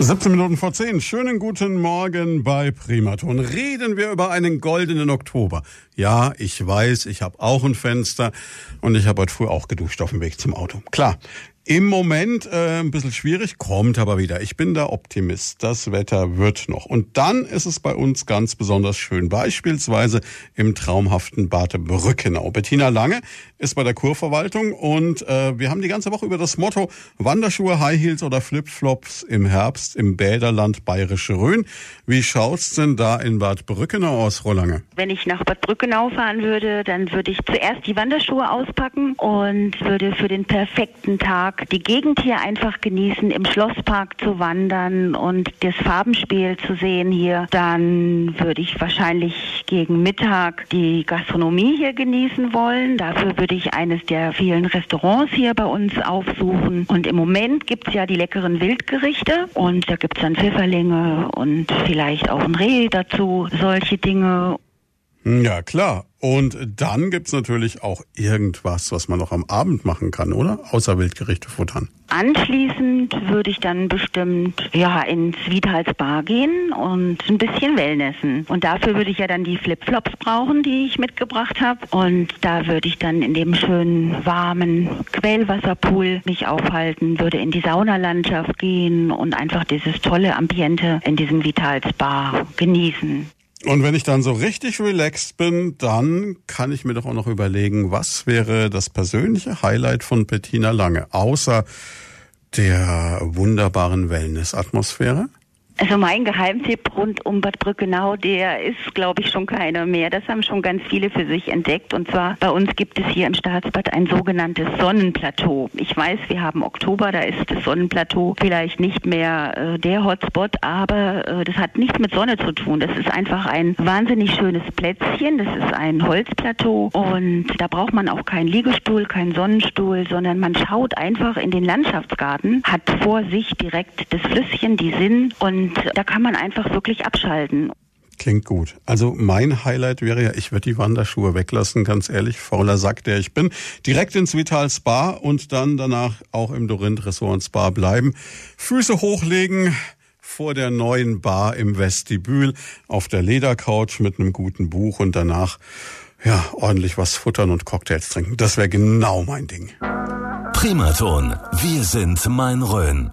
17 Minuten vor 10. Schönen guten Morgen bei Primaton. Reden wir über einen goldenen Oktober. Ja, ich weiß, ich habe auch ein Fenster und ich habe heute früh auch geduscht auf dem Weg zum Auto. Klar, im Moment äh, ein bisschen schwierig, kommt aber wieder. Ich bin da Optimist. Das Wetter wird noch. Und dann ist es bei uns ganz besonders schön. Beispielsweise im traumhaften Bad Brückenau. Bettina Lange ist bei der Kurverwaltung und äh, wir haben die ganze Woche über das Motto Wanderschuhe, High Heels oder Flipflops im Herbst im Bäderland Bayerische Rhön. Wie schaut's denn da in Bad Brückenau aus, Rolange? Wenn ich nach Bad Brückenau fahren würde, dann würde ich zuerst die Wanderschuhe auspacken und würde für den perfekten Tag die Gegend hier einfach genießen, im Schlosspark zu wandern und das Farbenspiel zu sehen hier, dann würde ich wahrscheinlich gegen Mittag die Gastronomie hier genießen wollen. Dafür würde ich eines der vielen Restaurants hier bei uns aufsuchen. Und im Moment gibt es ja die leckeren Wildgerichte und da gibt es dann Pfifferlinge und vielleicht auch ein Reh dazu, solche Dinge. Ja, klar. Und dann gibt's natürlich auch irgendwas, was man noch am Abend machen kann, oder? Außer Wildgerichte futtern. Anschließend würde ich dann bestimmt ja ins Wiedhals Bar gehen und ein bisschen Wellnessen. Und dafür würde ich ja dann die Flipflops brauchen, die ich mitgebracht habe. Und da würde ich dann in dem schönen warmen Quellwasserpool mich aufhalten, würde in die Saunalandschaft gehen und einfach dieses tolle Ambiente in diesem Vitals Bar genießen. Und wenn ich dann so richtig relaxed bin, dann kann ich mir doch auch noch überlegen, was wäre das persönliche Highlight von Bettina Lange, außer der wunderbaren Wellness-Atmosphäre? Also mein Geheimtipp rund um Bad Brückenau, der ist, glaube ich, schon keiner mehr. Das haben schon ganz viele für sich entdeckt. Und zwar bei uns gibt es hier im Staatsbad ein sogenanntes Sonnenplateau. Ich weiß, wir haben Oktober, da ist das Sonnenplateau vielleicht nicht mehr äh, der Hotspot, aber äh, das hat nichts mit Sonne zu tun. Das ist einfach ein wahnsinnig schönes Plätzchen. Das ist ein Holzplateau und da braucht man auch keinen Liegestuhl, keinen Sonnenstuhl, sondern man schaut einfach in den Landschaftsgarten, hat vor sich direkt das Flüsschen, die Sinn und und da kann man einfach wirklich abschalten. Klingt gut. Also mein Highlight wäre ja, ich würde die Wanderschuhe weglassen, ganz ehrlich, fauler Sack, der ich bin. Direkt ins Vital Spa und dann danach auch im Dorint Ressort Spa bleiben. Füße hochlegen vor der neuen Bar im Vestibül auf der Ledercouch mit einem guten Buch und danach ja ordentlich was futtern und Cocktails trinken. Das wäre genau mein Ding. Primaton. Wir sind mein Rhön.